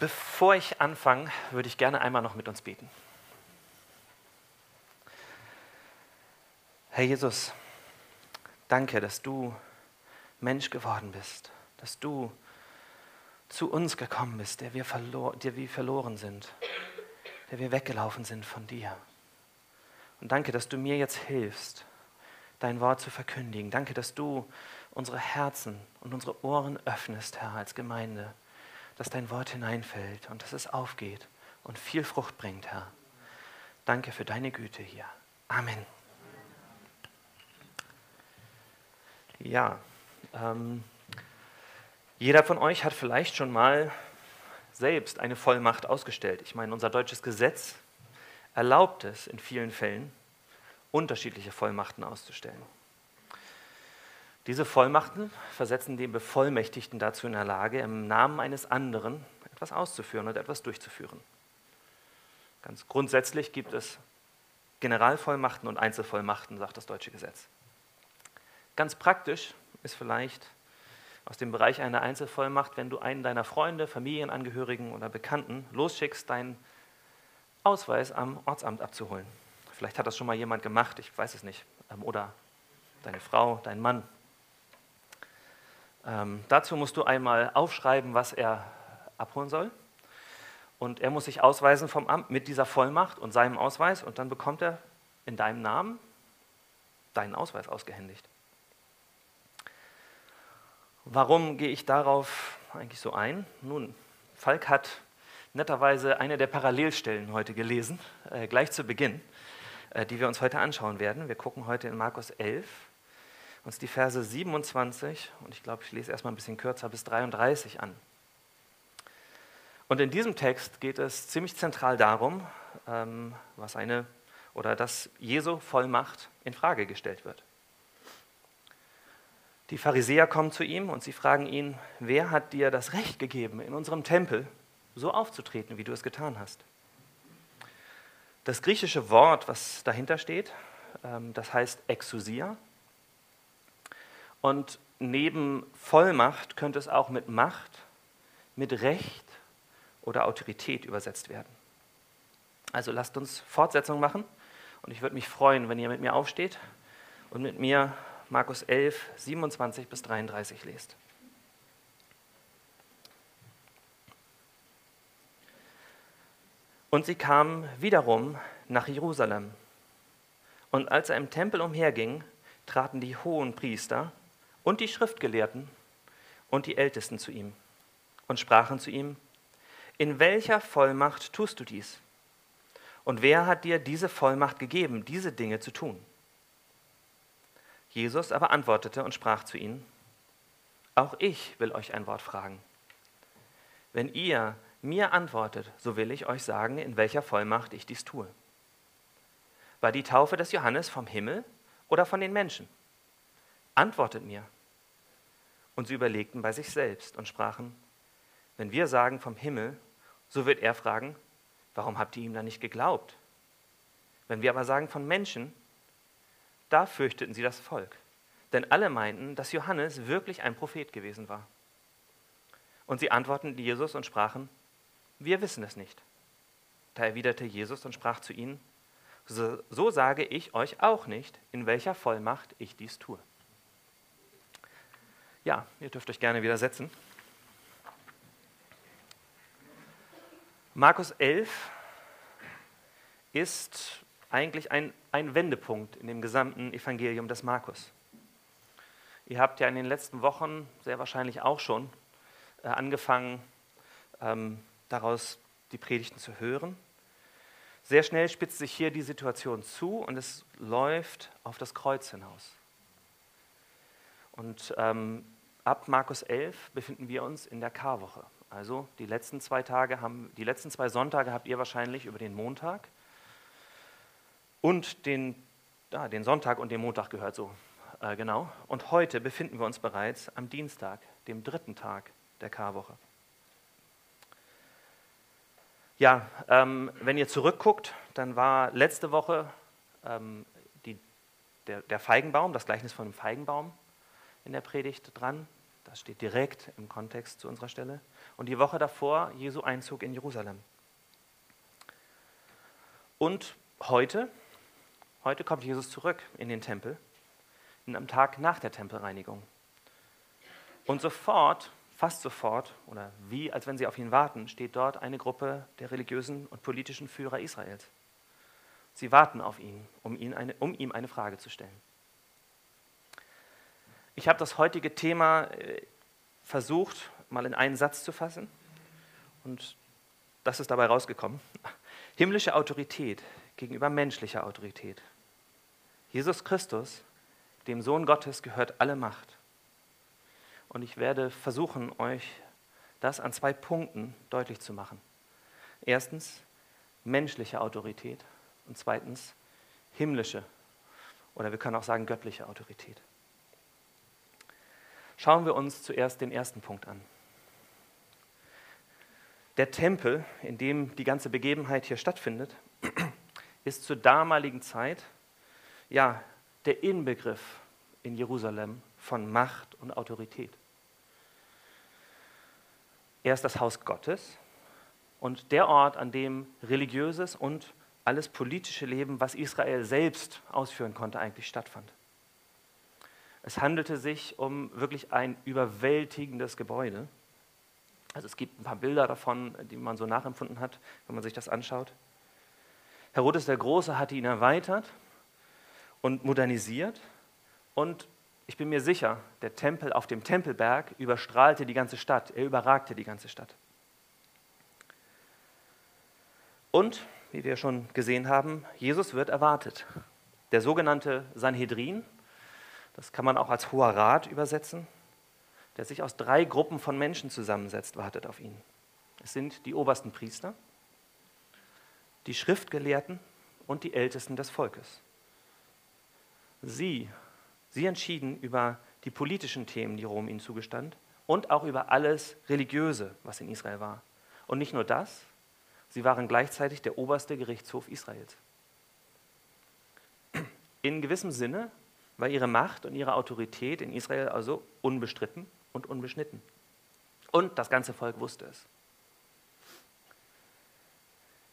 Bevor ich anfange, würde ich gerne einmal noch mit uns beten. Herr Jesus, danke, dass du Mensch geworden bist, dass du zu uns gekommen bist, der wir, verlor, der wir verloren sind, der wir weggelaufen sind von dir. Und danke, dass du mir jetzt hilfst, dein Wort zu verkündigen. Danke, dass du unsere Herzen und unsere Ohren öffnest, Herr, als Gemeinde, dass dein Wort hineinfällt und dass es aufgeht und viel Frucht bringt, Herr. Danke für deine Güte hier. Amen. Ja, ähm, jeder von euch hat vielleicht schon mal selbst eine Vollmacht ausgestellt. Ich meine, unser deutsches Gesetz erlaubt es in vielen Fällen, unterschiedliche Vollmachten auszustellen. Diese Vollmachten versetzen den Bevollmächtigten dazu in der Lage, im Namen eines anderen etwas auszuführen und etwas durchzuführen. Ganz grundsätzlich gibt es Generalvollmachten und Einzelvollmachten, sagt das deutsche Gesetz. Ganz praktisch ist vielleicht aus dem Bereich einer Einzelvollmacht, wenn du einen deiner Freunde, Familienangehörigen oder Bekannten losschickst, deinen Ausweis am Ortsamt abzuholen. Vielleicht hat das schon mal jemand gemacht, ich weiß es nicht. Ähm, oder deine Frau, dein Mann. Ähm, dazu musst du einmal aufschreiben, was er abholen soll. Und er muss sich ausweisen vom Amt mit dieser Vollmacht und seinem Ausweis und dann bekommt er in deinem Namen deinen Ausweis ausgehändigt. Warum gehe ich darauf eigentlich so ein? Nun, Falk hat netterweise eine der Parallelstellen heute gelesen, äh, gleich zu Beginn, äh, die wir uns heute anschauen werden. Wir gucken heute in Markus 11, uns die Verse 27 und ich glaube, ich lese erstmal ein bisschen kürzer bis 33 an. Und in diesem Text geht es ziemlich zentral darum, ähm, was eine oder dass Jesu Vollmacht in Frage gestellt wird. Die Pharisäer kommen zu ihm und sie fragen ihn, wer hat dir das Recht gegeben, in unserem Tempel so aufzutreten, wie du es getan hast? Das griechische Wort, was dahinter steht, ähm, das heißt Exousia. Und neben Vollmacht könnte es auch mit Macht, mit Recht oder Autorität übersetzt werden. Also lasst uns Fortsetzung machen und ich würde mich freuen, wenn ihr mit mir aufsteht und mit mir Markus 11, 27 bis 33 lest. Und sie kamen wiederum nach Jerusalem. Und als er im Tempel umherging, traten die hohen Priester und die Schriftgelehrten und die Ältesten zu ihm und sprachen zu ihm, in welcher Vollmacht tust du dies? Und wer hat dir diese Vollmacht gegeben, diese Dinge zu tun? Jesus aber antwortete und sprach zu ihnen, auch ich will euch ein Wort fragen. Wenn ihr mir antwortet, so will ich euch sagen, in welcher Vollmacht ich dies tue. War die Taufe des Johannes vom Himmel oder von den Menschen? Antwortet mir. Und sie überlegten bei sich selbst und sprachen, wenn wir sagen vom Himmel, so wird er fragen, warum habt ihr ihm dann nicht geglaubt? Wenn wir aber sagen von Menschen, da fürchteten sie das Volk, denn alle meinten, dass Johannes wirklich ein Prophet gewesen war. Und sie antworteten Jesus und sprachen, wir wissen es nicht. Da erwiderte Jesus und sprach zu ihnen, so, so sage ich euch auch nicht, in welcher Vollmacht ich dies tue. Ja, ihr dürft euch gerne wieder setzen. Markus 11 ist eigentlich ein, ein Wendepunkt in dem gesamten Evangelium des Markus. Ihr habt ja in den letzten Wochen sehr wahrscheinlich auch schon äh, angefangen, ähm, daraus die Predigten zu hören. Sehr schnell spitzt sich hier die Situation zu und es läuft auf das Kreuz hinaus. Und ähm, ab Markus 11 befinden wir uns in der Karwoche. Also die letzten zwei Tage haben, die letzten zwei Sonntage habt ihr wahrscheinlich über den Montag und den, ja, den Sonntag und den Montag gehört so. Äh, genau. Und heute befinden wir uns bereits am Dienstag, dem dritten Tag der Karwoche. Ja, ähm, wenn ihr zurückguckt, dann war letzte Woche ähm, die, der, der, Feigenbaum, das Gleichnis von dem Feigenbaum in der Predigt dran. Das steht direkt im Kontext zu unserer Stelle. Und die Woche davor Jesu Einzug in Jerusalem. Und heute, heute kommt Jesus zurück in den Tempel, am Tag nach der Tempelreinigung. Und sofort, fast sofort, oder wie als wenn sie auf ihn warten, steht dort eine Gruppe der religiösen und politischen Führer Israels. Sie warten auf ihn, um, ihn eine, um ihm eine Frage zu stellen. Ich habe das heutige Thema äh, versucht, mal in einen Satz zu fassen. Und das ist dabei rausgekommen. Himmlische Autorität gegenüber menschlicher Autorität. Jesus Christus, dem Sohn Gottes, gehört alle Macht. Und ich werde versuchen, euch das an zwei Punkten deutlich zu machen. Erstens menschliche Autorität und zweitens himmlische oder wir können auch sagen göttliche Autorität. Schauen wir uns zuerst den ersten Punkt an. Der Tempel, in dem die ganze Begebenheit hier stattfindet, ist zur damaligen Zeit ja der Inbegriff in Jerusalem von Macht und Autorität. Er ist das Haus Gottes und der Ort, an dem religiöses und alles politische Leben, was Israel selbst ausführen konnte, eigentlich stattfand. Es handelte sich um wirklich ein überwältigendes Gebäude. Also es gibt ein paar Bilder davon, die man so nachempfunden hat, wenn man sich das anschaut. Herodes der Große hatte ihn erweitert und modernisiert und ich bin mir sicher, der Tempel auf dem Tempelberg überstrahlte die ganze Stadt, er überragte die ganze Stadt. Und, wie wir schon gesehen haben, Jesus wird erwartet. Der sogenannte Sanhedrin, das kann man auch als Hoher Rat übersetzen, der sich aus drei Gruppen von Menschen zusammensetzt, wartet auf ihn. Es sind die obersten Priester, die Schriftgelehrten und die Ältesten des Volkes. Sie, sie entschieden über die politischen Themen, die Rom ihnen zugestand, und auch über alles Religiöse, was in Israel war. Und nicht nur das, sie waren gleichzeitig der oberste Gerichtshof Israels. In gewissem Sinne war ihre Macht und ihre Autorität in Israel also unbestritten und unbeschnitten. Und das ganze Volk wusste es.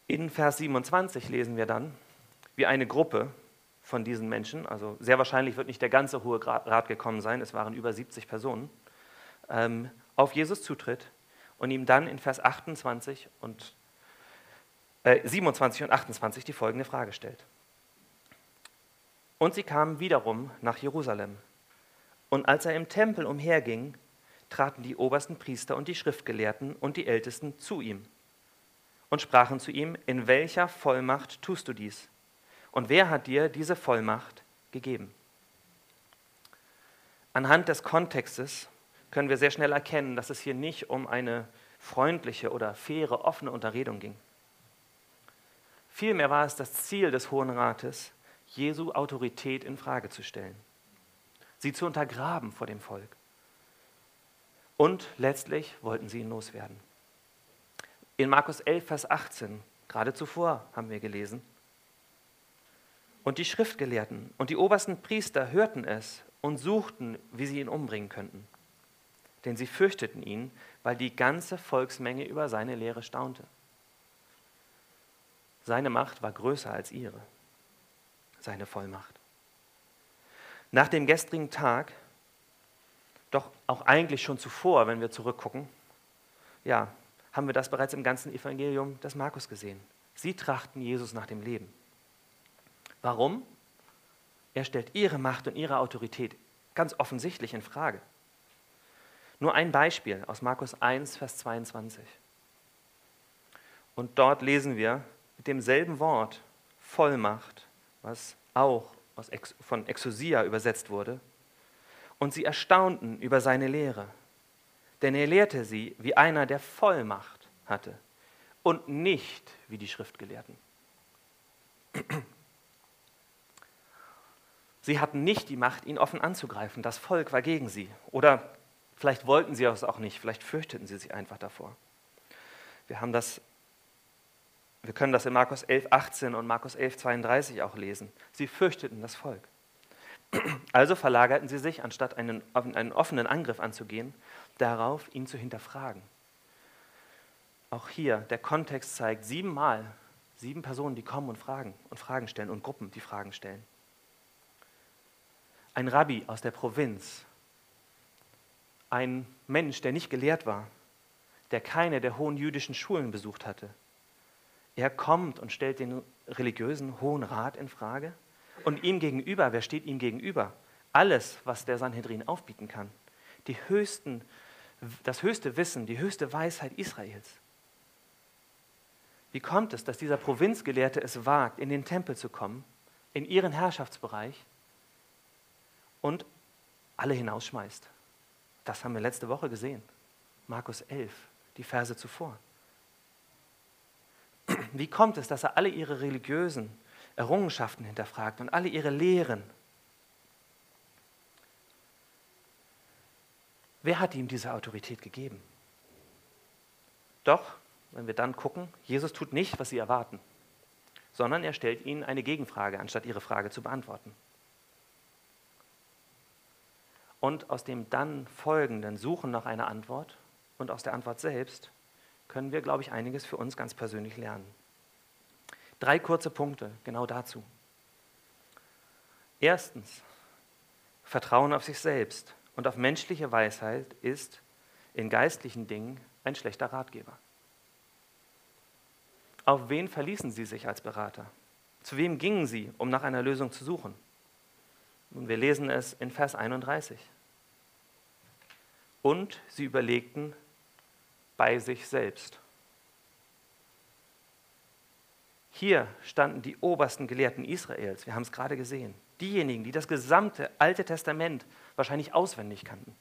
In Vers 27 lesen wir dann, wie eine Gruppe von diesen Menschen, also sehr wahrscheinlich wird nicht der ganze Hohe Rat gekommen sein, es waren über 70 Personen, ähm, auf Jesus zutritt und ihm dann in Vers 28 und äh, 27 und 28 die folgende Frage stellt. Und sie kamen wiederum nach Jerusalem. Und als er im Tempel umherging, traten die obersten Priester und die Schriftgelehrten und die Ältesten zu ihm und sprachen zu ihm, in welcher Vollmacht tust du dies? Und wer hat dir diese Vollmacht gegeben? Anhand des Kontextes können wir sehr schnell erkennen, dass es hier nicht um eine freundliche oder faire, offene Unterredung ging. Vielmehr war es das Ziel des Hohen Rates, Jesu Autorität in Frage zu stellen, sie zu untergraben vor dem Volk. Und letztlich wollten sie ihn loswerden. In Markus 11, Vers 18, gerade zuvor haben wir gelesen, und die Schriftgelehrten und die obersten Priester hörten es und suchten, wie sie ihn umbringen könnten. Denn sie fürchteten ihn, weil die ganze Volksmenge über seine Lehre staunte. Seine Macht war größer als ihre seine Vollmacht. Nach dem gestrigen Tag, doch auch eigentlich schon zuvor, wenn wir zurückgucken, ja, haben wir das bereits im ganzen Evangelium des Markus gesehen. Sie trachten Jesus nach dem Leben. Warum? Er stellt ihre Macht und ihre Autorität ganz offensichtlich in Frage. Nur ein Beispiel aus Markus 1, Vers 22. Und dort lesen wir mit demselben Wort Vollmacht was auch von Exousia übersetzt wurde. Und sie erstaunten über seine Lehre, denn er lehrte sie wie einer, der Vollmacht hatte und nicht wie die Schriftgelehrten. Sie hatten nicht die Macht, ihn offen anzugreifen. Das Volk war gegen sie. Oder vielleicht wollten sie es auch nicht, vielleicht fürchteten sie sich einfach davor. Wir haben das wir können das in Markus 11, 18 und Markus 11, 32 auch lesen. Sie fürchteten das Volk. Also verlagerten sie sich, anstatt einen, einen offenen Angriff anzugehen, darauf, ihn zu hinterfragen. Auch hier, der Kontext zeigt siebenmal, sieben Personen, die kommen und fragen und Fragen stellen und Gruppen, die Fragen stellen. Ein Rabbi aus der Provinz, ein Mensch, der nicht gelehrt war, der keine der hohen jüdischen Schulen besucht hatte. Er kommt und stellt den religiösen Hohen Rat in Frage. Und ihm gegenüber, wer steht ihm gegenüber? Alles, was der Sanhedrin aufbieten kann. Die höchsten, das höchste Wissen, die höchste Weisheit Israels. Wie kommt es, dass dieser Provinzgelehrte es wagt, in den Tempel zu kommen, in ihren Herrschaftsbereich und alle hinausschmeißt? Das haben wir letzte Woche gesehen. Markus 11, die Verse zuvor. Wie kommt es, dass er alle ihre religiösen Errungenschaften hinterfragt und alle ihre Lehren? Wer hat ihm diese Autorität gegeben? Doch, wenn wir dann gucken, Jesus tut nicht, was sie erwarten, sondern er stellt ihnen eine Gegenfrage, anstatt ihre Frage zu beantworten. Und aus dem dann folgenden Suchen nach einer Antwort und aus der Antwort selbst können wir, glaube ich, einiges für uns ganz persönlich lernen. Drei kurze Punkte genau dazu. Erstens, Vertrauen auf sich selbst und auf menschliche Weisheit ist in geistlichen Dingen ein schlechter Ratgeber. Auf wen verließen Sie sich als Berater? Zu wem gingen Sie, um nach einer Lösung zu suchen? Und wir lesen es in Vers 31. Und sie überlegten bei sich selbst. Hier standen die obersten Gelehrten Israels, wir haben es gerade gesehen, diejenigen, die das gesamte Alte Testament wahrscheinlich auswendig kannten.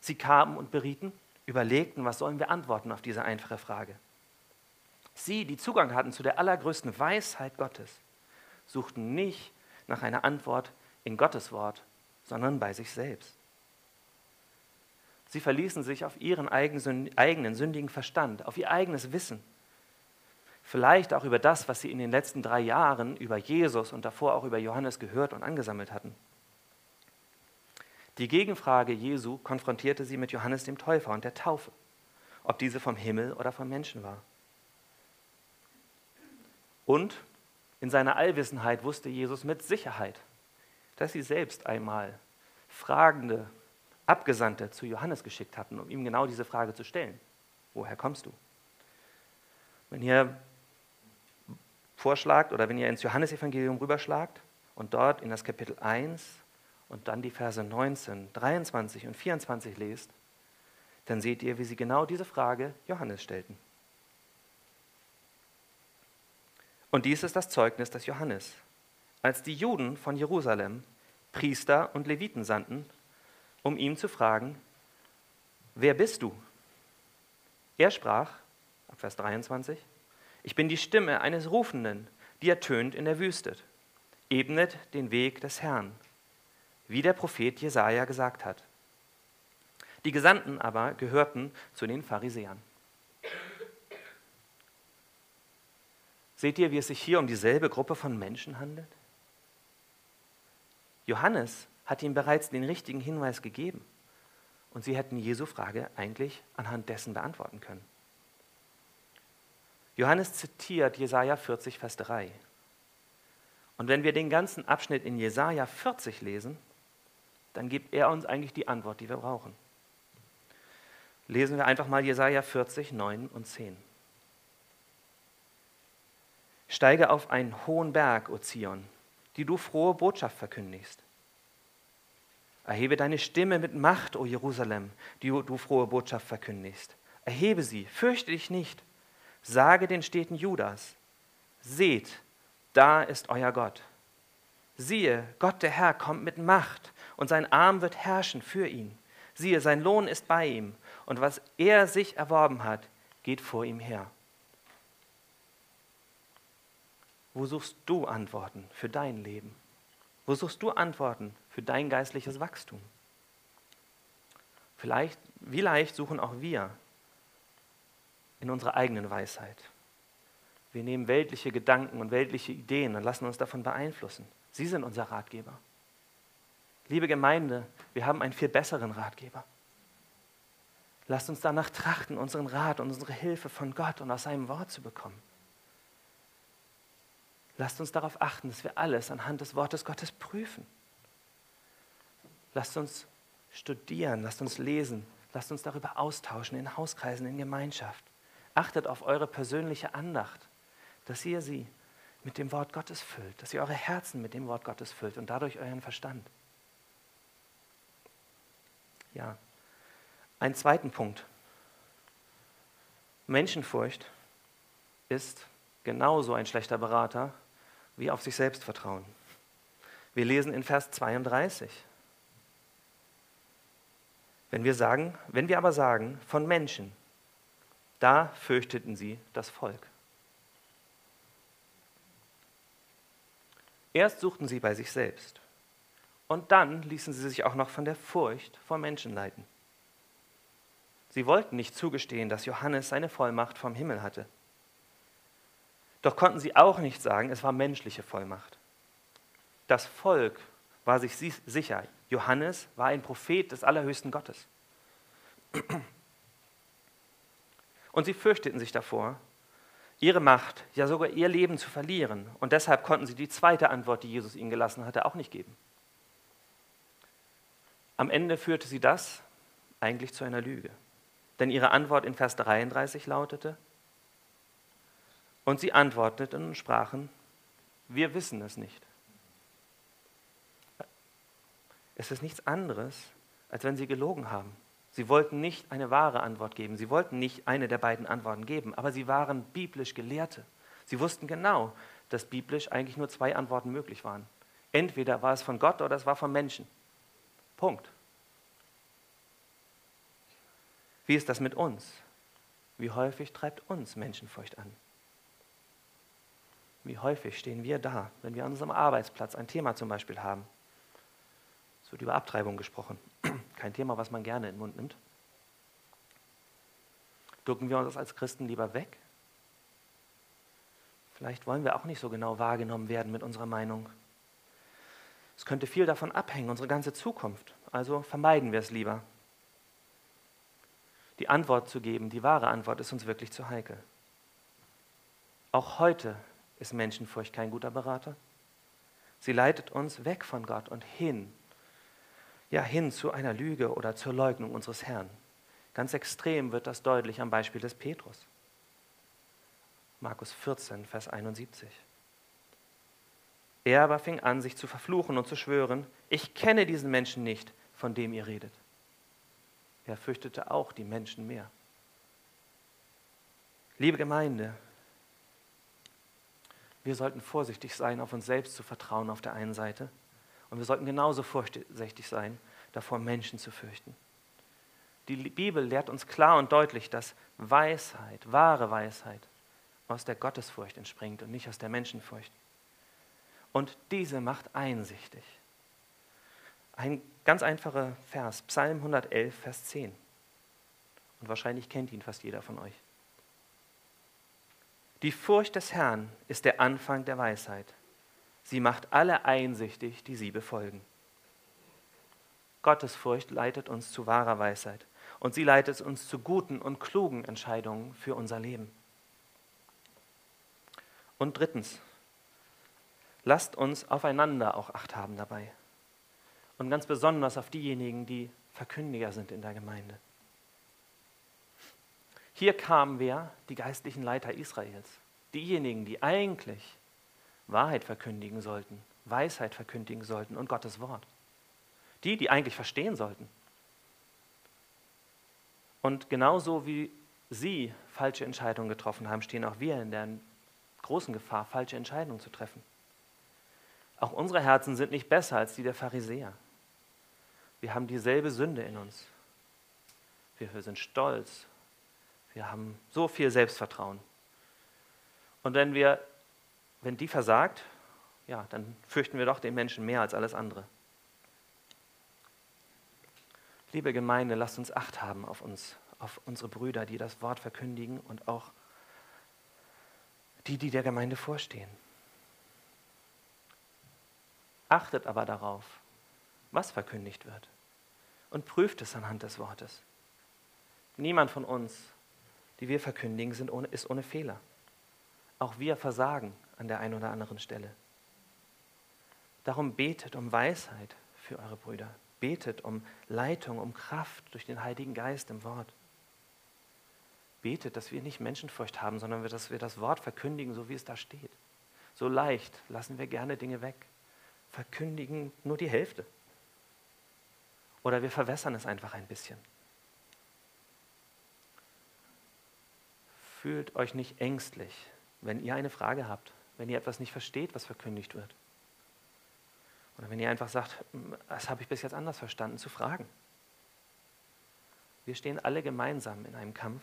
Sie kamen und berieten, überlegten, was sollen wir antworten auf diese einfache Frage. Sie, die Zugang hatten zu der allergrößten Weisheit Gottes, suchten nicht nach einer Antwort in Gottes Wort, sondern bei sich selbst. Sie verließen sich auf ihren eigenen sündigen Verstand, auf ihr eigenes Wissen. Vielleicht auch über das, was sie in den letzten drei Jahren über Jesus und davor auch über Johannes gehört und angesammelt hatten. Die Gegenfrage Jesu konfrontierte sie mit Johannes dem Täufer und der Taufe, ob diese vom Himmel oder vom Menschen war. Und in seiner Allwissenheit wusste Jesus mit Sicherheit, dass sie selbst einmal fragende Abgesandte zu Johannes geschickt hatten, um ihm genau diese Frage zu stellen. Woher kommst du? Wenn ihr vorschlagt oder wenn ihr ins Johannesevangelium rüberschlagt und dort in das Kapitel 1 und dann die Verse 19, 23 und 24 lest, dann seht ihr, wie sie genau diese Frage Johannes stellten. Und dies ist das Zeugnis des Johannes. Als die Juden von Jerusalem Priester und Leviten sandten, um ihn zu fragen, wer bist du? Er sprach, ab Vers 23, ich bin die Stimme eines Rufenden, die ertönt in der Wüste. Ebnet den Weg des Herrn, wie der Prophet Jesaja gesagt hat. Die Gesandten aber gehörten zu den Pharisäern. Seht ihr, wie es sich hier um dieselbe Gruppe von Menschen handelt? Johannes hat ihm bereits den richtigen Hinweis gegeben. Und sie hätten Jesu Frage eigentlich anhand dessen beantworten können. Johannes zitiert Jesaja 40, Vers 3. Und wenn wir den ganzen Abschnitt in Jesaja 40 lesen, dann gibt er uns eigentlich die Antwort, die wir brauchen. Lesen wir einfach mal Jesaja 40, 9 und 10. Steige auf einen hohen Berg, O Zion, die du frohe Botschaft verkündigst. Erhebe deine Stimme mit Macht, o Jerusalem, die du frohe Botschaft verkündigst. Erhebe sie, fürchte dich nicht. Sage den Städten Judas, seht, da ist euer Gott. Siehe, Gott der Herr kommt mit Macht und sein Arm wird herrschen für ihn. Siehe, sein Lohn ist bei ihm und was er sich erworben hat, geht vor ihm her. Wo suchst du Antworten für dein Leben? Wo suchst du Antworten für dein geistliches Wachstum? Vielleicht, wie leicht suchen auch wir in unserer eigenen Weisheit. Wir nehmen weltliche Gedanken und weltliche Ideen und lassen uns davon beeinflussen. Sie sind unser Ratgeber. Liebe Gemeinde, wir haben einen viel besseren Ratgeber. Lasst uns danach trachten, unseren Rat und unsere Hilfe von Gott und aus seinem Wort zu bekommen. Lasst uns darauf achten, dass wir alles anhand des Wortes Gottes prüfen. Lasst uns studieren, lasst uns lesen, lasst uns darüber austauschen in Hauskreisen, in Gemeinschaft. Achtet auf eure persönliche Andacht, dass ihr sie mit dem Wort Gottes füllt, dass ihr eure Herzen mit dem Wort Gottes füllt und dadurch euren Verstand. Ja, einen zweiten Punkt. Menschenfurcht ist genauso ein schlechter Berater wie auf sich selbst vertrauen. Wir lesen in Vers 32. Wenn wir sagen, wenn wir aber sagen von Menschen, da fürchteten sie das Volk. Erst suchten sie bei sich selbst und dann ließen sie sich auch noch von der Furcht vor Menschen leiten. Sie wollten nicht zugestehen, dass Johannes seine Vollmacht vom Himmel hatte. Doch konnten sie auch nicht sagen, es war menschliche Vollmacht. Das Volk war sich sicher, Johannes war ein Prophet des allerhöchsten Gottes. Und sie fürchteten sich davor, ihre Macht, ja sogar ihr Leben zu verlieren. Und deshalb konnten sie die zweite Antwort, die Jesus ihnen gelassen hatte, auch nicht geben. Am Ende führte sie das eigentlich zu einer Lüge. Denn ihre Antwort in Vers 33 lautete, und sie antworteten und sprachen, wir wissen es nicht. Es ist nichts anderes, als wenn sie gelogen haben. Sie wollten nicht eine wahre Antwort geben. Sie wollten nicht eine der beiden Antworten geben, aber sie waren biblisch Gelehrte. Sie wussten genau, dass biblisch eigentlich nur zwei Antworten möglich waren. Entweder war es von Gott oder es war von Menschen. Punkt. Wie ist das mit uns? Wie häufig treibt uns Menschenfurcht an? Wie häufig stehen wir da, wenn wir an unserem Arbeitsplatz ein Thema zum Beispiel haben? Wird über Abtreibung gesprochen. Kein Thema, was man gerne in den Mund nimmt. Ducken wir uns als Christen lieber weg? Vielleicht wollen wir auch nicht so genau wahrgenommen werden mit unserer Meinung. Es könnte viel davon abhängen, unsere ganze Zukunft. Also vermeiden wir es lieber. Die Antwort zu geben, die wahre Antwort, ist uns wirklich zu heikel. Auch heute ist Menschenfurcht kein guter Berater. Sie leitet uns weg von Gott und hin, ja hin zu einer Lüge oder zur Leugnung unseres Herrn. Ganz extrem wird das deutlich am Beispiel des Petrus. Markus 14, Vers 71. Er aber fing an, sich zu verfluchen und zu schwören, ich kenne diesen Menschen nicht, von dem ihr redet. Er fürchtete auch die Menschen mehr. Liebe Gemeinde, wir sollten vorsichtig sein, auf uns selbst zu vertrauen auf der einen Seite. Und wir sollten genauso vorsichtig sein, davor Menschen zu fürchten. Die Bibel lehrt uns klar und deutlich, dass Weisheit, wahre Weisheit, aus der Gottesfurcht entspringt und nicht aus der Menschenfurcht. Und diese macht einsichtig. Ein ganz einfacher Vers, Psalm 111, Vers 10. Und wahrscheinlich kennt ihn fast jeder von euch. Die Furcht des Herrn ist der Anfang der Weisheit. Sie macht alle einsichtig, die sie befolgen. Gottes Furcht leitet uns zu wahrer Weisheit und sie leitet uns zu guten und klugen Entscheidungen für unser Leben. Und drittens, lasst uns aufeinander auch Acht haben dabei. Und ganz besonders auf diejenigen, die Verkündiger sind in der Gemeinde. Hier kamen wir, die geistlichen Leiter Israels, diejenigen, die eigentlich Wahrheit verkündigen sollten, Weisheit verkündigen sollten und Gottes Wort. Die, die eigentlich verstehen sollten. Und genauso wie sie falsche Entscheidungen getroffen haben, stehen auch wir in der großen Gefahr, falsche Entscheidungen zu treffen. Auch unsere Herzen sind nicht besser als die der Pharisäer. Wir haben dieselbe Sünde in uns. Wir sind stolz, wir haben so viel Selbstvertrauen. Und wenn wir, wenn die versagt, ja, dann fürchten wir doch den Menschen mehr als alles andere. Liebe Gemeinde, lasst uns Acht haben auf uns, auf unsere Brüder, die das Wort verkündigen und auch die, die der Gemeinde vorstehen. Achtet aber darauf, was verkündigt wird und prüft es anhand des Wortes. Niemand von uns, die wir verkündigen, sind ohne, ist ohne Fehler. Auch wir versagen an der einen oder anderen Stelle. Darum betet um Weisheit für eure Brüder. Betet um Leitung, um Kraft durch den Heiligen Geist im Wort. Betet, dass wir nicht Menschenfurcht haben, sondern dass wir das Wort verkündigen, so wie es da steht. So leicht lassen wir gerne Dinge weg. Verkündigen nur die Hälfte. Oder wir verwässern es einfach ein bisschen. Fühlt euch nicht ängstlich, wenn ihr eine Frage habt, wenn ihr etwas nicht versteht, was verkündigt wird. Oder wenn ihr einfach sagt, das habe ich bis jetzt anders verstanden, zu fragen. Wir stehen alle gemeinsam in einem Kampf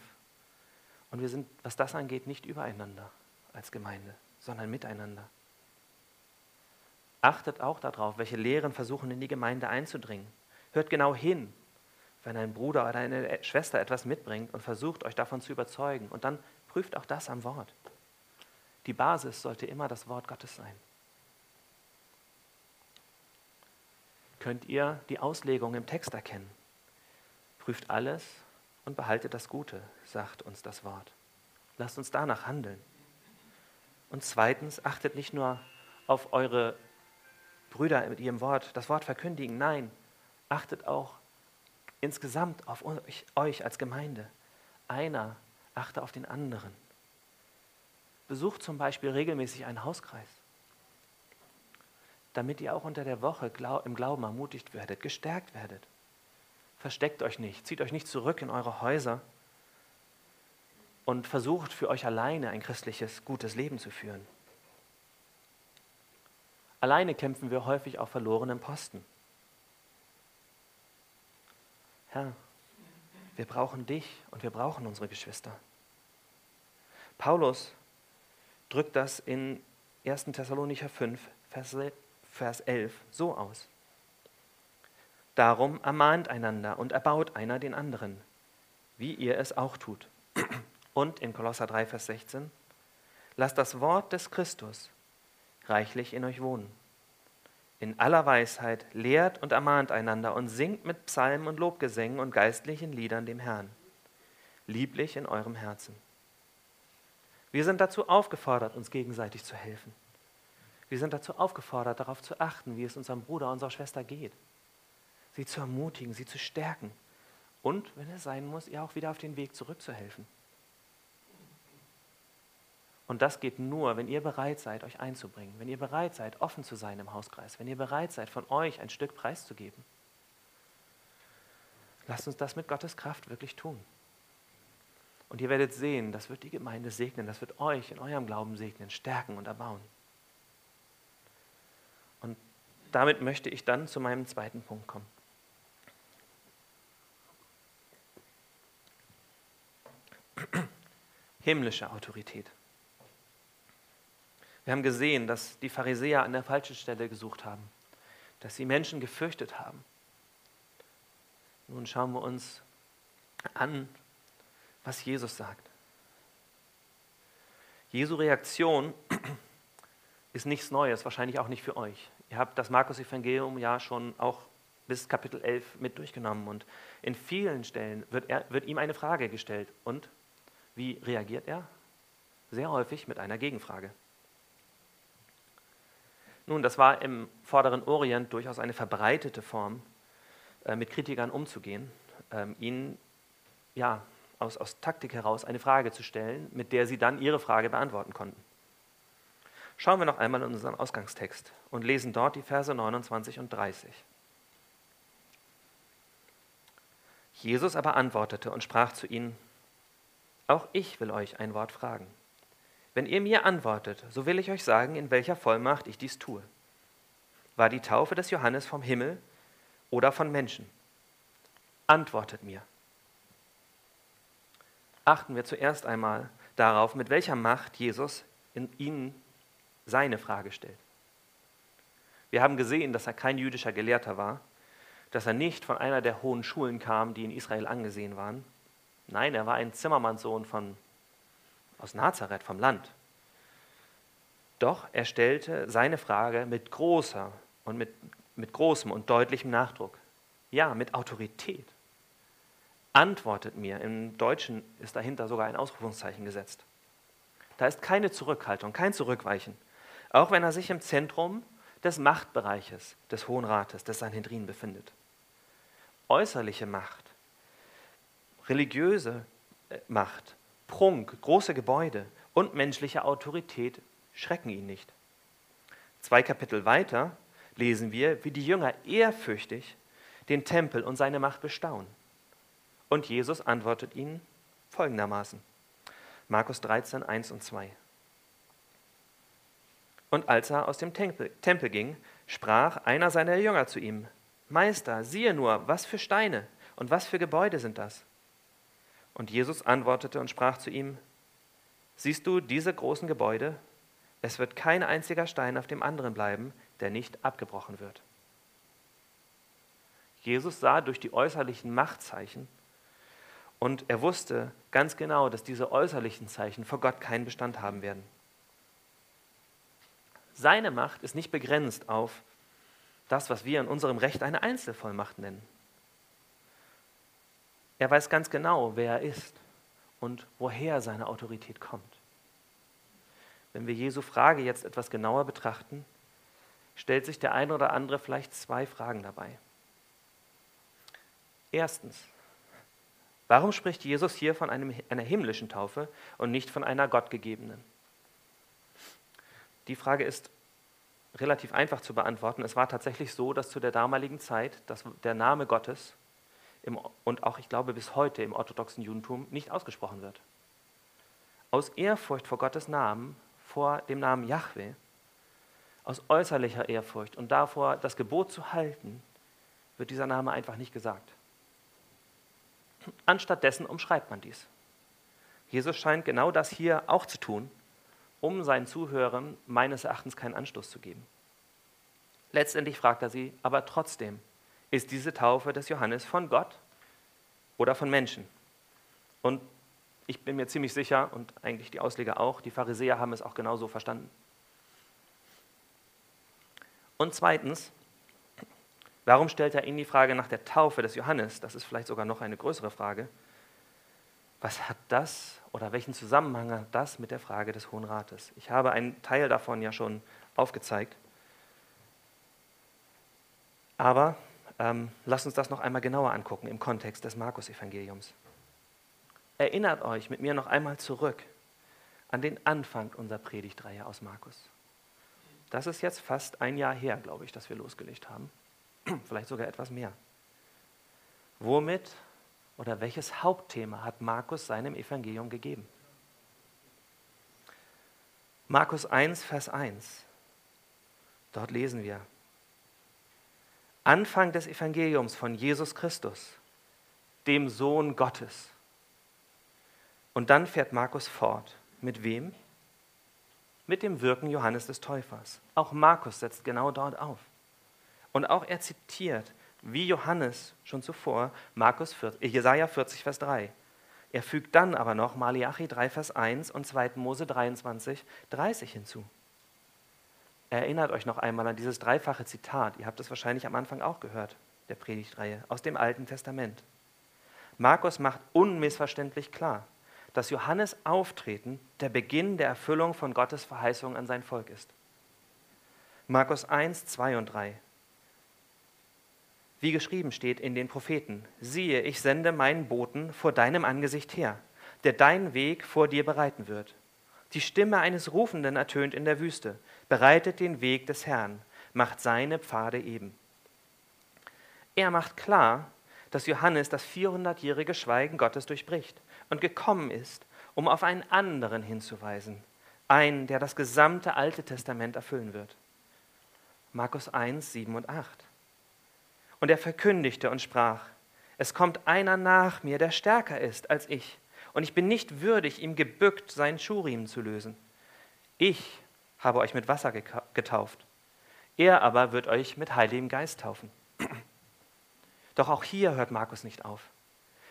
und wir sind, was das angeht, nicht übereinander als Gemeinde, sondern miteinander. Achtet auch darauf, welche Lehren versuchen in die Gemeinde einzudringen. Hört genau hin, wenn ein Bruder oder eine Schwester etwas mitbringt und versucht, euch davon zu überzeugen. Und dann prüft auch das am Wort. Die Basis sollte immer das Wort Gottes sein. Könnt ihr die Auslegung im Text erkennen? Prüft alles und behaltet das Gute, sagt uns das Wort. Lasst uns danach handeln. Und zweitens, achtet nicht nur auf eure Brüder mit ihrem Wort, das Wort verkündigen, nein, achtet auch insgesamt auf euch, euch als Gemeinde. Einer achte auf den anderen. Besucht zum Beispiel regelmäßig einen Hauskreis, damit ihr auch unter der Woche im Glauben ermutigt werdet, gestärkt werdet. Versteckt euch nicht, zieht euch nicht zurück in eure Häuser und versucht für euch alleine ein christliches, gutes Leben zu führen. Alleine kämpfen wir häufig auf verlorenen Posten. Herr, wir brauchen dich und wir brauchen unsere Geschwister. Paulus drückt das in 1. Thessalonicher 5, Vers 11 so aus. Darum ermahnt einander und erbaut einer den anderen, wie ihr es auch tut. Und in Kolosser 3, Vers 16, lasst das Wort des Christus reichlich in euch wohnen in aller Weisheit lehrt und ermahnt einander und singt mit Psalmen und Lobgesängen und geistlichen Liedern dem Herrn, lieblich in eurem Herzen. Wir sind dazu aufgefordert, uns gegenseitig zu helfen. Wir sind dazu aufgefordert, darauf zu achten, wie es unserem Bruder, unserer Schwester geht. Sie zu ermutigen, sie zu stärken und, wenn es sein muss, ihr auch wieder auf den Weg zurückzuhelfen. Und das geht nur, wenn ihr bereit seid, euch einzubringen, wenn ihr bereit seid, offen zu sein im Hauskreis, wenn ihr bereit seid, von euch ein Stück preiszugeben. Lasst uns das mit Gottes Kraft wirklich tun. Und ihr werdet sehen, das wird die Gemeinde segnen, das wird euch in eurem Glauben segnen, stärken und erbauen. Und damit möchte ich dann zu meinem zweiten Punkt kommen. Himmlische Autorität. Wir haben gesehen, dass die Pharisäer an der falschen Stelle gesucht haben, dass sie Menschen gefürchtet haben. Nun schauen wir uns an, was Jesus sagt. Jesu Reaktion ist nichts Neues, wahrscheinlich auch nicht für euch. Ihr habt das Markus-Evangelium ja schon auch bis Kapitel 11 mit durchgenommen und in vielen Stellen wird, er, wird ihm eine Frage gestellt. Und wie reagiert er? Sehr häufig mit einer Gegenfrage. Nun, das war im vorderen Orient durchaus eine verbreitete Form, äh, mit Kritikern umzugehen, ähm, ihnen ja, aus, aus Taktik heraus eine Frage zu stellen, mit der sie dann ihre Frage beantworten konnten. Schauen wir noch einmal in unseren Ausgangstext und lesen dort die Verse 29 und 30. Jesus aber antwortete und sprach zu ihnen, auch ich will euch ein Wort fragen. Wenn ihr mir antwortet, so will ich euch sagen, in welcher Vollmacht ich dies tue. War die Taufe des Johannes vom Himmel oder von Menschen? Antwortet mir. Achten wir zuerst einmal darauf, mit welcher Macht Jesus in ihnen seine Frage stellt. Wir haben gesehen, dass er kein jüdischer Gelehrter war, dass er nicht von einer der hohen Schulen kam, die in Israel angesehen waren. Nein, er war ein Zimmermannssohn von aus Nazareth vom Land. Doch er stellte seine Frage mit großer und mit, mit großem und deutlichem Nachdruck, ja, mit Autorität, antwortet mir. Im Deutschen ist dahinter sogar ein Ausrufungszeichen gesetzt. Da ist keine Zurückhaltung, kein Zurückweichen. Auch wenn er sich im Zentrum des Machtbereiches des Hohen Rates, des Sanhedrin befindet. Äußerliche Macht, religiöse äh, Macht, Prunk, große Gebäude und menschliche Autorität schrecken ihn nicht. Zwei Kapitel weiter lesen wir, wie die Jünger ehrfürchtig den Tempel und seine Macht bestaunen. Und Jesus antwortet ihnen folgendermaßen. Markus 13, 1 und 2. Und als er aus dem Tempel, Tempel ging, sprach einer seiner Jünger zu ihm, Meister, siehe nur, was für Steine und was für Gebäude sind das? Und Jesus antwortete und sprach zu ihm, Siehst du diese großen Gebäude? Es wird kein einziger Stein auf dem anderen bleiben, der nicht abgebrochen wird. Jesus sah durch die äußerlichen Machtzeichen und er wusste ganz genau, dass diese äußerlichen Zeichen vor Gott keinen Bestand haben werden. Seine Macht ist nicht begrenzt auf das, was wir in unserem Recht eine Einzelvollmacht nennen. Er weiß ganz genau, wer er ist und woher seine Autorität kommt. Wenn wir Jesu Frage jetzt etwas genauer betrachten, stellt sich der eine oder andere vielleicht zwei Fragen dabei. Erstens, warum spricht Jesus hier von einem, einer himmlischen Taufe und nicht von einer gottgegebenen? Die Frage ist relativ einfach zu beantworten. Es war tatsächlich so, dass zu der damaligen Zeit dass der Name Gottes im, und auch, ich glaube, bis heute im orthodoxen Judentum nicht ausgesprochen wird. Aus Ehrfurcht vor Gottes Namen, vor dem Namen Yahweh, aus äußerlicher Ehrfurcht und davor, das Gebot zu halten, wird dieser Name einfach nicht gesagt. Anstattdessen umschreibt man dies. Jesus scheint genau das hier auch zu tun, um seinen Zuhörern meines Erachtens keinen Anstoß zu geben. Letztendlich fragt er sie, aber trotzdem, ist diese Taufe des Johannes von Gott oder von Menschen? Und ich bin mir ziemlich sicher, und eigentlich die Ausleger auch, die Pharisäer haben es auch genauso verstanden. Und zweitens, warum stellt er ihnen die Frage nach der Taufe des Johannes? Das ist vielleicht sogar noch eine größere Frage. Was hat das oder welchen Zusammenhang hat das mit der Frage des Hohen Rates? Ich habe einen Teil davon ja schon aufgezeigt. Aber ähm, lasst uns das noch einmal genauer angucken im Kontext des Markus-Evangeliums. Erinnert euch mit mir noch einmal zurück an den Anfang unserer Predigtreihe aus Markus. Das ist jetzt fast ein Jahr her, glaube ich, dass wir losgelegt haben. Vielleicht sogar etwas mehr. Womit oder welches Hauptthema hat Markus seinem Evangelium gegeben? Markus 1, Vers 1. Dort lesen wir. Anfang des Evangeliums von Jesus Christus, dem Sohn Gottes. Und dann fährt Markus fort. Mit wem? mit dem Wirken Johannes des Täufers. Auch Markus setzt genau dort auf. Und auch er zitiert, wie Johannes schon zuvor, Markus 40, äh, Jesaja 40, Vers 3. Er fügt dann aber noch Malachi 3, Vers 1 und 2. Mose 23, 30 hinzu. Erinnert euch noch einmal an dieses dreifache Zitat. Ihr habt es wahrscheinlich am Anfang auch gehört, der Predigtreihe, aus dem Alten Testament. Markus macht unmissverständlich klar, dass Johannes Auftreten der Beginn der Erfüllung von Gottes Verheißung an sein Volk ist. Markus 1, 2 und 3. Wie geschrieben steht in den Propheten, siehe, ich sende meinen Boten vor deinem Angesicht her, der deinen Weg vor dir bereiten wird. Die Stimme eines Rufenden ertönt in der Wüste, bereitet den Weg des Herrn, macht seine Pfade eben. Er macht klar, dass Johannes das 400-jährige Schweigen Gottes durchbricht und gekommen ist, um auf einen anderen hinzuweisen, einen, der das gesamte Alte Testament erfüllen wird. Markus 1, 7 und 8. Und er verkündigte und sprach, es kommt einer nach mir, der stärker ist als ich, und ich bin nicht würdig, ihm gebückt seinen Schuhriemen zu lösen. Ich habe euch mit Wasser getauft, er aber wird euch mit Heiligem Geist taufen. Doch auch hier hört Markus nicht auf.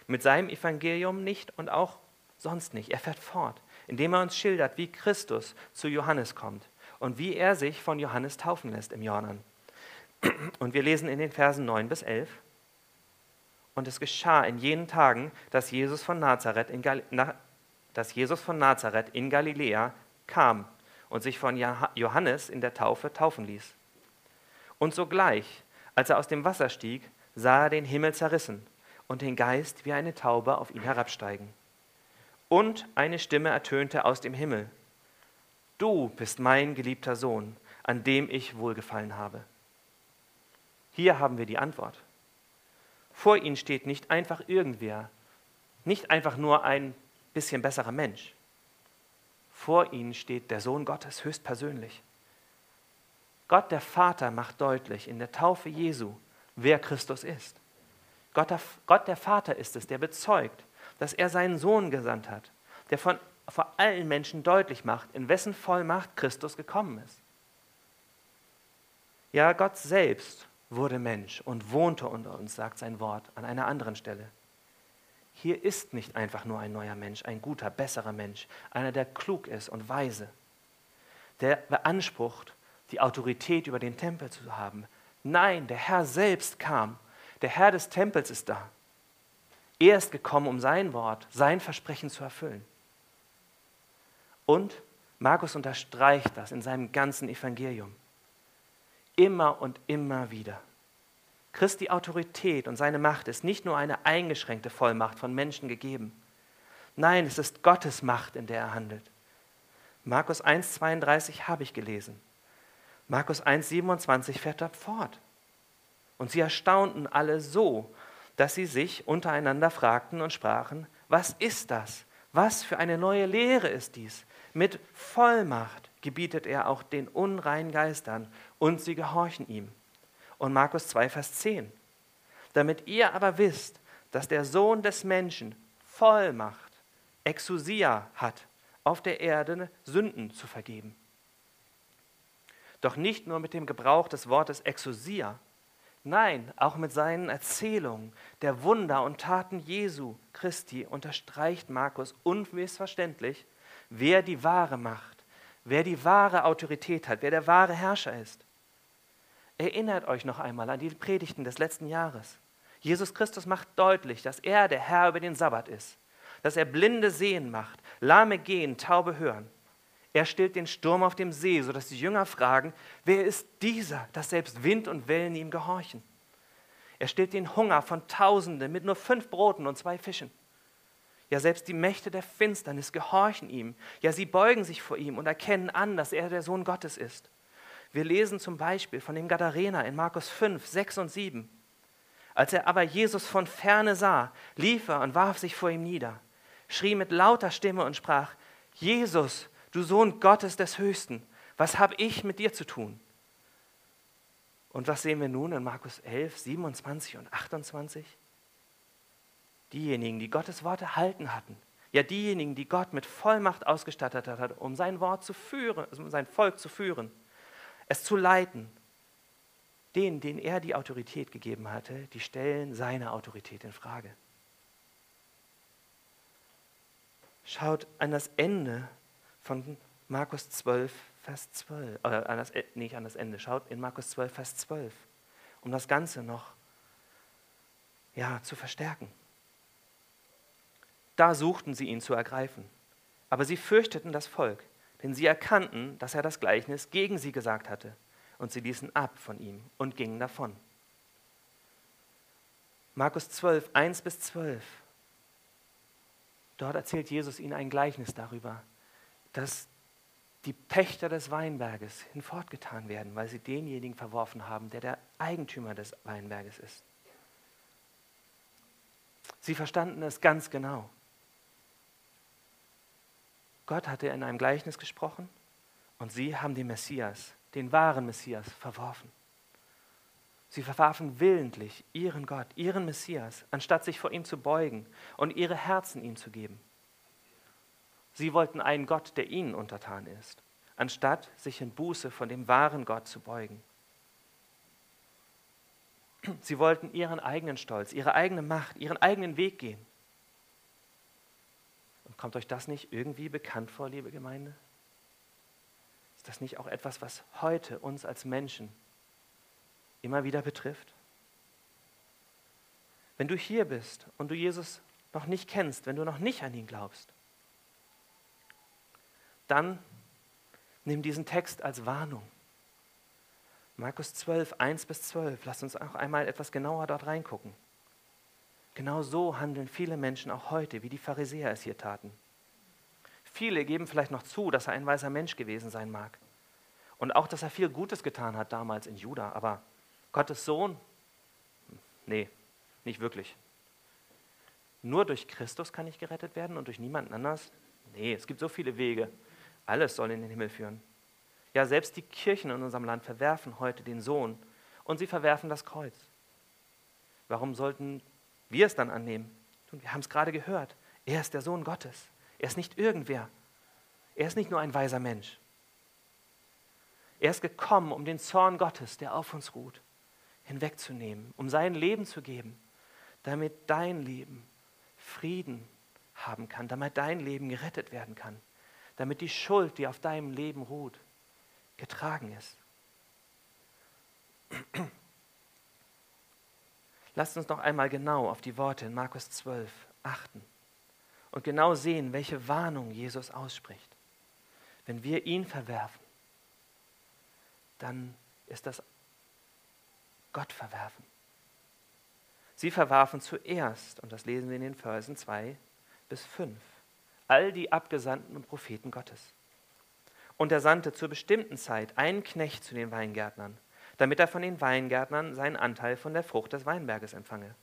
Mit seinem Evangelium nicht und auch sonst nicht. Er fährt fort, indem er uns schildert, wie Christus zu Johannes kommt und wie er sich von Johannes taufen lässt im Jordan. Und wir lesen in den Versen 9 bis 11. Und es geschah in jenen Tagen, dass Jesus von Nazareth in, Gal dass Jesus von Nazareth in Galiläa kam und sich von Johannes in der Taufe taufen ließ. Und sogleich, als er aus dem Wasser stieg, sah er den Himmel zerrissen und den Geist wie eine Taube auf ihn herabsteigen. Und eine Stimme ertönte aus dem Himmel. Du bist mein geliebter Sohn, an dem ich wohlgefallen habe. Hier haben wir die Antwort. Vor ihnen steht nicht einfach irgendwer, nicht einfach nur ein bisschen besserer Mensch. Vor ihnen steht der Sohn Gottes höchstpersönlich. Gott der Vater macht deutlich in der Taufe Jesu, wer Christus ist. Gott der, Gott der Vater ist es, der bezeugt, dass er seinen Sohn gesandt hat, der von, vor allen Menschen deutlich macht, in wessen Vollmacht Christus gekommen ist. Ja, Gott selbst wurde Mensch und wohnte unter uns, sagt sein Wort an einer anderen Stelle. Hier ist nicht einfach nur ein neuer Mensch, ein guter, besserer Mensch, einer, der klug ist und weise, der beansprucht, die Autorität über den Tempel zu haben. Nein, der Herr selbst kam. Der Herr des Tempels ist da. Er ist gekommen, um sein Wort, sein Versprechen zu erfüllen. Und Markus unterstreicht das in seinem ganzen Evangelium. Immer und immer wieder. Christi Autorität und seine Macht ist nicht nur eine eingeschränkte Vollmacht von Menschen gegeben. Nein, es ist Gottes Macht, in der er handelt. Markus 1,32 habe ich gelesen. Markus 1,27 fährt dort fort. Und sie erstaunten alle so, dass sie sich untereinander fragten und sprachen, was ist das? Was für eine neue Lehre ist dies? Mit Vollmacht gebietet er auch den unreinen Geistern und sie gehorchen ihm. Und Markus 2, Vers 10. Damit ihr aber wisst, dass der Sohn des Menschen Vollmacht, Exousia hat, auf der Erde Sünden zu vergeben. Doch nicht nur mit dem Gebrauch des Wortes Exousia, nein, auch mit seinen Erzählungen der Wunder und Taten Jesu Christi unterstreicht Markus unmissverständlich, wer die wahre Macht, wer die wahre Autorität hat, wer der wahre Herrscher ist. Erinnert euch noch einmal an die Predigten des letzten Jahres. Jesus Christus macht deutlich, dass er der Herr über den Sabbat ist, dass er Blinde sehen macht, Lahme gehen, Taube hören. Er stillt den Sturm auf dem See, sodass die Jünger fragen, wer ist dieser, dass selbst Wind und Wellen ihm gehorchen? Er stillt den Hunger von Tausenden mit nur fünf Broten und zwei Fischen. Ja, selbst die Mächte der Finsternis gehorchen ihm. Ja, sie beugen sich vor ihm und erkennen an, dass er der Sohn Gottes ist. Wir lesen zum Beispiel von dem Gadarener in Markus 5, 6 und 7. Als er aber Jesus von ferne sah, lief er und warf sich vor ihm nieder, schrie mit lauter Stimme und sprach, Jesus, du Sohn Gottes des Höchsten, was habe ich mit dir zu tun? Und was sehen wir nun in Markus 11, 27 und 28? Diejenigen, die Gottes Worte halten hatten, ja diejenigen, die Gott mit Vollmacht ausgestattet hat, um sein Wort zu führen, um sein Volk zu führen, es zu leiten. Denen, denen er die Autorität gegeben hatte, die stellen seine Autorität in Frage. Schaut an das Ende von Markus 12, Vers 12, äh, an das, nicht an das Ende, schaut in Markus 12, Vers 12, um das Ganze noch ja, zu verstärken. Da suchten sie ihn zu ergreifen, aber sie fürchteten das Volk, denn sie erkannten, dass er das Gleichnis gegen sie gesagt hatte, und sie ließen ab von ihm und gingen davon. Markus 12, 1 bis 12. Dort erzählt Jesus ihnen ein Gleichnis darüber, dass die Pächter des Weinberges hinfortgetan werden, weil sie denjenigen verworfen haben, der der Eigentümer des Weinberges ist. Sie verstanden es ganz genau. Gott hatte in einem Gleichnis gesprochen und sie haben den Messias, den wahren Messias, verworfen. Sie verwarfen willentlich ihren Gott, ihren Messias, anstatt sich vor ihm zu beugen und ihre Herzen ihm zu geben. Sie wollten einen Gott, der ihnen untertan ist, anstatt sich in Buße von dem wahren Gott zu beugen. Sie wollten ihren eigenen Stolz, ihre eigene Macht, ihren eigenen Weg gehen. Kommt euch das nicht irgendwie bekannt vor, liebe Gemeinde? Ist das nicht auch etwas, was heute uns als Menschen immer wieder betrifft? Wenn du hier bist und du Jesus noch nicht kennst, wenn du noch nicht an ihn glaubst, dann nimm diesen Text als Warnung. Markus 12, 1 bis 12. Lass uns auch einmal etwas genauer dort reingucken. Genau so handeln viele Menschen auch heute, wie die Pharisäer es hier taten. Viele geben vielleicht noch zu, dass er ein weiser Mensch gewesen sein mag. Und auch, dass er viel Gutes getan hat damals in Juda. Aber Gottes Sohn? Nee, nicht wirklich. Nur durch Christus kann ich gerettet werden und durch niemanden anders? Nee, es gibt so viele Wege. Alles soll in den Himmel führen. Ja, selbst die Kirchen in unserem Land verwerfen heute den Sohn und sie verwerfen das Kreuz. Warum sollten wir es dann annehmen? wir haben es gerade gehört. Er ist der Sohn Gottes. Er ist nicht irgendwer. Er ist nicht nur ein weiser Mensch. Er ist gekommen, um den Zorn Gottes, der auf uns ruht, hinwegzunehmen, um sein Leben zu geben, damit dein Leben Frieden haben kann, damit dein Leben gerettet werden kann, damit die Schuld, die auf deinem Leben ruht, getragen ist. Lasst uns noch einmal genau auf die Worte in Markus 12 achten und genau sehen, welche Warnung Jesus ausspricht. Wenn wir ihn verwerfen, dann ist das Gott verwerfen. Sie verwarfen zuerst, und das lesen wir in den Versen 2 bis 5, all die Abgesandten und Propheten Gottes. Und er sandte zur bestimmten Zeit einen Knecht zu den Weingärtnern, damit er von den Weingärtnern seinen Anteil von der Frucht des Weinberges empfange.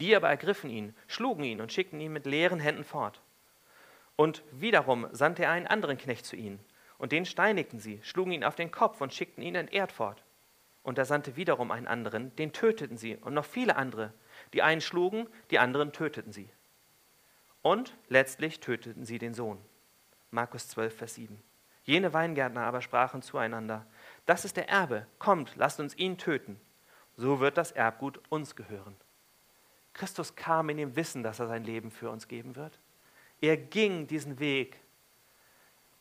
Die aber ergriffen ihn, schlugen ihn und schickten ihn mit leeren Händen fort. Und wiederum sandte er einen anderen Knecht zu ihnen, und den steinigten sie, schlugen ihn auf den Kopf und schickten ihn entehrt fort. Und er sandte wiederum einen anderen, den töteten sie, und noch viele andere. Die einen schlugen, die anderen töteten sie. Und letztlich töteten sie den Sohn. Markus 12, Vers 7. Jene Weingärtner aber sprachen zueinander, das ist der Erbe, kommt, lasst uns ihn töten. So wird das Erbgut uns gehören. Christus kam in dem Wissen, dass er sein Leben für uns geben wird. Er ging diesen Weg,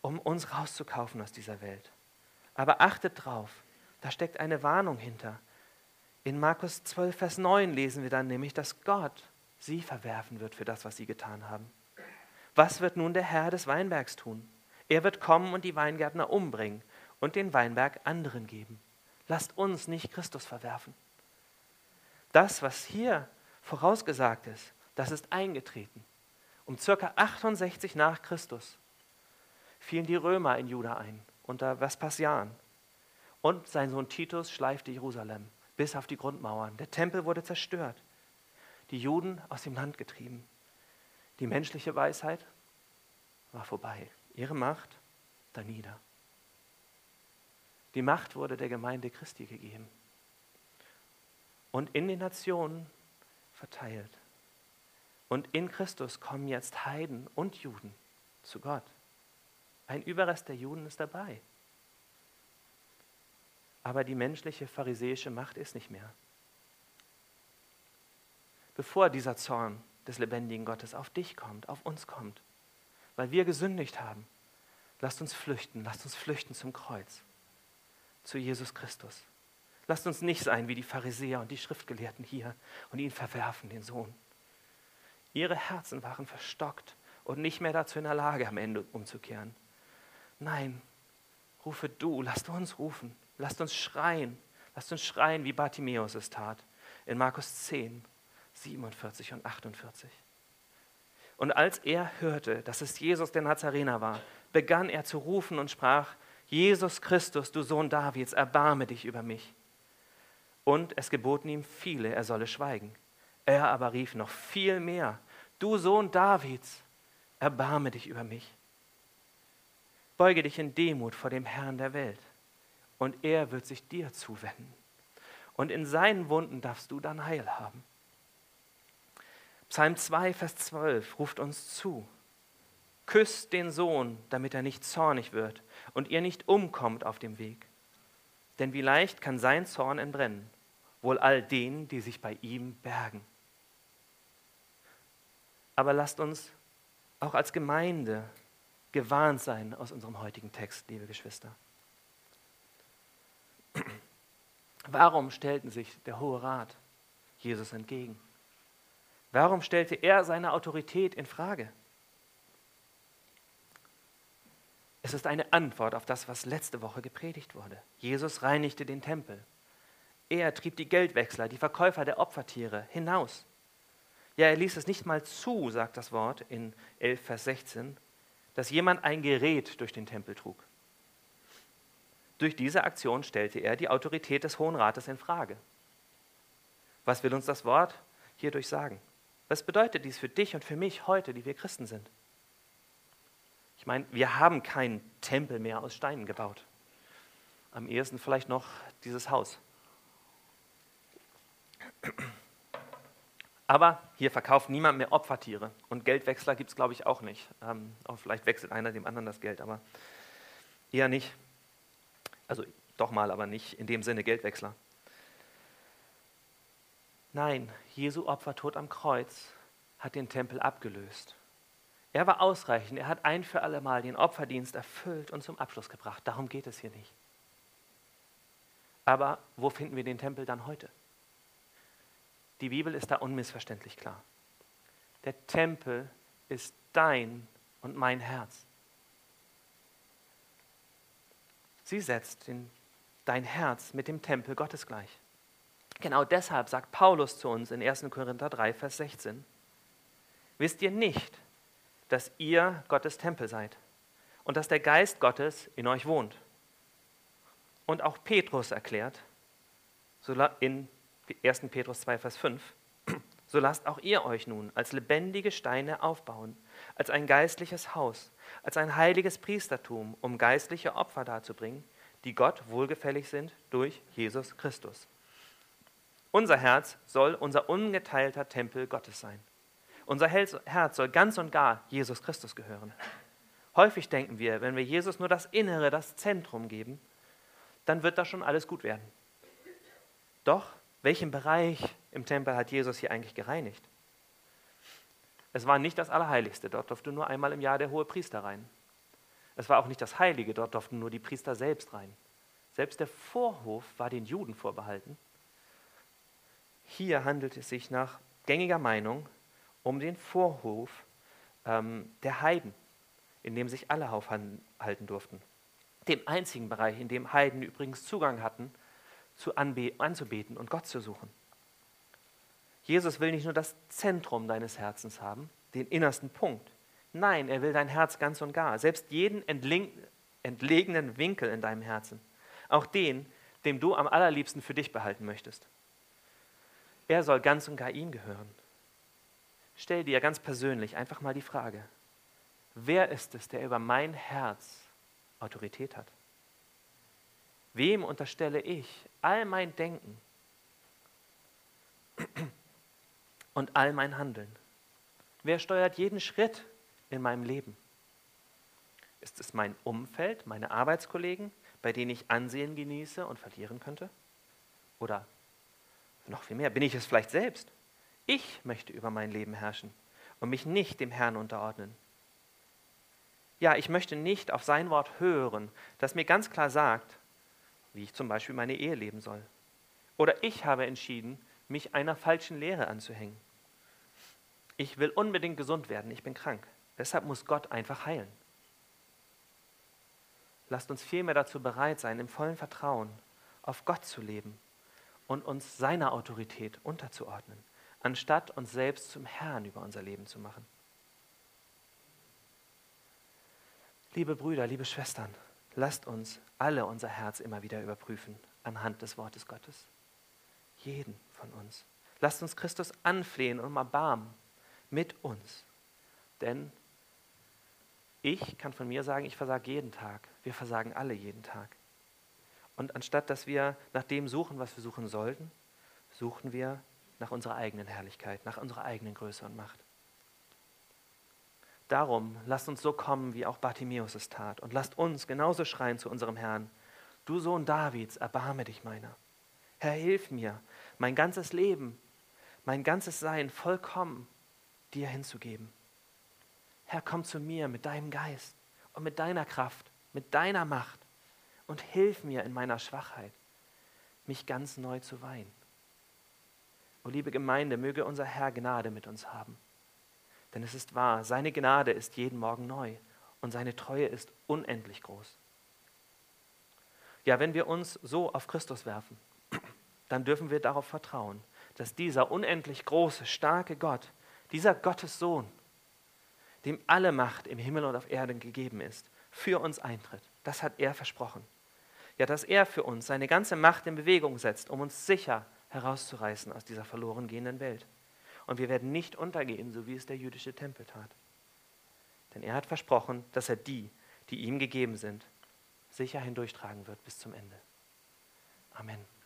um uns rauszukaufen aus dieser Welt. Aber achtet drauf, da steckt eine Warnung hinter. In Markus 12, Vers 9 lesen wir dann nämlich, dass Gott sie verwerfen wird für das, was sie getan haben. Was wird nun der Herr des Weinbergs tun? Er wird kommen und die Weingärtner umbringen und den Weinberg anderen geben. Lasst uns nicht Christus verwerfen. Das, was hier vorausgesagt ist, das ist eingetreten. Um circa 68 nach Christus fielen die Römer in Juda ein, unter Vespasian. Und sein Sohn Titus schleifte Jerusalem bis auf die Grundmauern. Der Tempel wurde zerstört. Die Juden aus dem Land getrieben. Die menschliche Weisheit war vorbei ihre Macht danieder. Die Macht wurde der Gemeinde Christi gegeben und in den Nationen verteilt. Und in Christus kommen jetzt Heiden und Juden zu Gott. Ein Überrest der Juden ist dabei. Aber die menschliche pharisäische Macht ist nicht mehr. Bevor dieser Zorn des lebendigen Gottes auf dich kommt, auf uns kommt, weil wir gesündigt haben. Lasst uns flüchten, lasst uns flüchten zum Kreuz, zu Jesus Christus. Lasst uns nicht sein wie die Pharisäer und die Schriftgelehrten hier und ihn verwerfen, den Sohn. Ihre Herzen waren verstockt und nicht mehr dazu in der Lage, am Ende umzukehren. Nein, rufe du, lasst uns rufen, lasst uns schreien, lasst uns schreien, wie Bartimäus es tat, in Markus 10, 47 und 48. Und als er hörte, dass es Jesus der Nazarener war, begann er zu rufen und sprach, Jesus Christus, du Sohn Davids, erbarme dich über mich. Und es geboten ihm viele, er solle schweigen. Er aber rief noch viel mehr, du Sohn Davids, erbarme dich über mich. Beuge dich in Demut vor dem Herrn der Welt, und er wird sich dir zuwenden. Und in seinen Wunden darfst du dann Heil haben. Psalm 2, Vers 12 ruft uns zu. Küsst den Sohn, damit er nicht zornig wird und ihr nicht umkommt auf dem Weg. Denn wie leicht kann sein Zorn entbrennen, wohl all denen, die sich bei ihm bergen. Aber lasst uns auch als Gemeinde gewarnt sein aus unserem heutigen Text, liebe Geschwister. Warum stellten sich der Hohe Rat Jesus entgegen? Warum stellte er seine Autorität in Frage? Es ist eine Antwort auf das, was letzte Woche gepredigt wurde. Jesus reinigte den Tempel. Er trieb die Geldwechsler, die Verkäufer der Opfertiere hinaus. Ja, er ließ es nicht mal zu, sagt das Wort in 11, Vers 16, dass jemand ein Gerät durch den Tempel trug. Durch diese Aktion stellte er die Autorität des Hohen Rates in Frage. Was will uns das Wort hierdurch sagen? Was bedeutet dies für dich und für mich heute, die wir Christen sind? Ich meine, wir haben keinen Tempel mehr aus Steinen gebaut. Am ehesten vielleicht noch dieses Haus. Aber hier verkauft niemand mehr Opfertiere. Und Geldwechsler gibt es, glaube ich, auch nicht. Ähm, auch vielleicht wechselt einer dem anderen das Geld, aber eher nicht. Also doch mal, aber nicht in dem Sinne Geldwechsler. Nein, Jesu Opfertod am Kreuz hat den Tempel abgelöst. Er war ausreichend. Er hat ein für alle Mal den Opferdienst erfüllt und zum Abschluss gebracht. Darum geht es hier nicht. Aber wo finden wir den Tempel dann heute? Die Bibel ist da unmissverständlich klar. Der Tempel ist dein und mein Herz. Sie setzt den, dein Herz mit dem Tempel Gottes gleich. Genau deshalb sagt Paulus zu uns in 1. Korinther 3, Vers 16, wisst ihr nicht, dass ihr Gottes Tempel seid und dass der Geist Gottes in euch wohnt. Und auch Petrus erklärt, in 1. Petrus 2, Vers 5, so lasst auch ihr euch nun als lebendige Steine aufbauen, als ein geistliches Haus, als ein heiliges Priestertum, um geistliche Opfer darzubringen, die Gott wohlgefällig sind durch Jesus Christus. Unser Herz soll unser ungeteilter Tempel Gottes sein. Unser Herz soll ganz und gar Jesus Christus gehören. Häufig denken wir, wenn wir Jesus nur das Innere, das Zentrum geben, dann wird das schon alles gut werden. Doch, welchen Bereich im Tempel hat Jesus hier eigentlich gereinigt? Es war nicht das Allerheiligste, dort durfte nur einmal im Jahr der hohe Priester rein. Es war auch nicht das Heilige, dort durften nur die Priester selbst rein. Selbst der Vorhof war den Juden vorbehalten. Hier handelt es sich nach gängiger Meinung um den Vorhof ähm, der Heiden, in dem sich alle aufhalten durften. Dem einzigen Bereich, in dem Heiden übrigens Zugang hatten, zu anzubeten und Gott zu suchen. Jesus will nicht nur das Zentrum deines Herzens haben, den innersten Punkt. Nein, er will dein Herz ganz und gar, selbst jeden entlegenen Winkel in deinem Herzen, auch den, dem du am allerliebsten für dich behalten möchtest. Er soll ganz und gar ihm gehören. Stell dir ganz persönlich einfach mal die Frage, wer ist es, der über mein Herz Autorität hat? Wem unterstelle ich all mein Denken und all mein Handeln? Wer steuert jeden Schritt in meinem Leben? Ist es mein Umfeld, meine Arbeitskollegen, bei denen ich Ansehen genieße und verlieren könnte? Oder noch viel mehr, bin ich es vielleicht selbst? Ich möchte über mein Leben herrschen und mich nicht dem Herrn unterordnen. Ja, ich möchte nicht auf sein Wort hören, das mir ganz klar sagt, wie ich zum Beispiel meine Ehe leben soll. Oder ich habe entschieden, mich einer falschen Lehre anzuhängen. Ich will unbedingt gesund werden, ich bin krank. Deshalb muss Gott einfach heilen. Lasst uns vielmehr dazu bereit sein, im vollen Vertrauen auf Gott zu leben und uns seiner Autorität unterzuordnen anstatt uns selbst zum Herrn über unser Leben zu machen. Liebe Brüder, liebe Schwestern, lasst uns alle unser Herz immer wieder überprüfen anhand des Wortes Gottes. Jeden von uns. Lasst uns Christus anflehen und Erbarmen mit uns. Denn ich kann von mir sagen, ich versage jeden Tag. Wir versagen alle jeden Tag. Und anstatt dass wir nach dem suchen, was wir suchen sollten, suchen wir nach unserer eigenen Herrlichkeit, nach unserer eigenen Größe und Macht. Darum lasst uns so kommen, wie auch Bartimäus es tat, und lasst uns genauso schreien zu unserem Herrn, du Sohn Davids, erbarme dich meiner. Herr, hilf mir, mein ganzes Leben, mein ganzes Sein vollkommen dir hinzugeben. Herr, komm zu mir mit deinem Geist und mit deiner Kraft, mit deiner Macht und hilf mir in meiner Schwachheit. mich ganz neu zu weihen. O liebe Gemeinde, möge unser Herr Gnade mit uns haben. Denn es ist wahr, seine Gnade ist jeden Morgen neu und seine Treue ist unendlich groß. Ja, wenn wir uns so auf Christus werfen, dann dürfen wir darauf vertrauen, dass dieser unendlich große, starke Gott, dieser Gottes Sohn, dem alle Macht im Himmel und auf Erden gegeben ist, für uns eintritt. Das hat er versprochen. Ja, dass er für uns seine ganze Macht in Bewegung setzt, um uns sicher herauszureißen aus dieser verloren gehenden Welt. Und wir werden nicht untergehen, so wie es der jüdische Tempel tat. Denn er hat versprochen, dass er die, die ihm gegeben sind, sicher hindurchtragen wird bis zum Ende. Amen.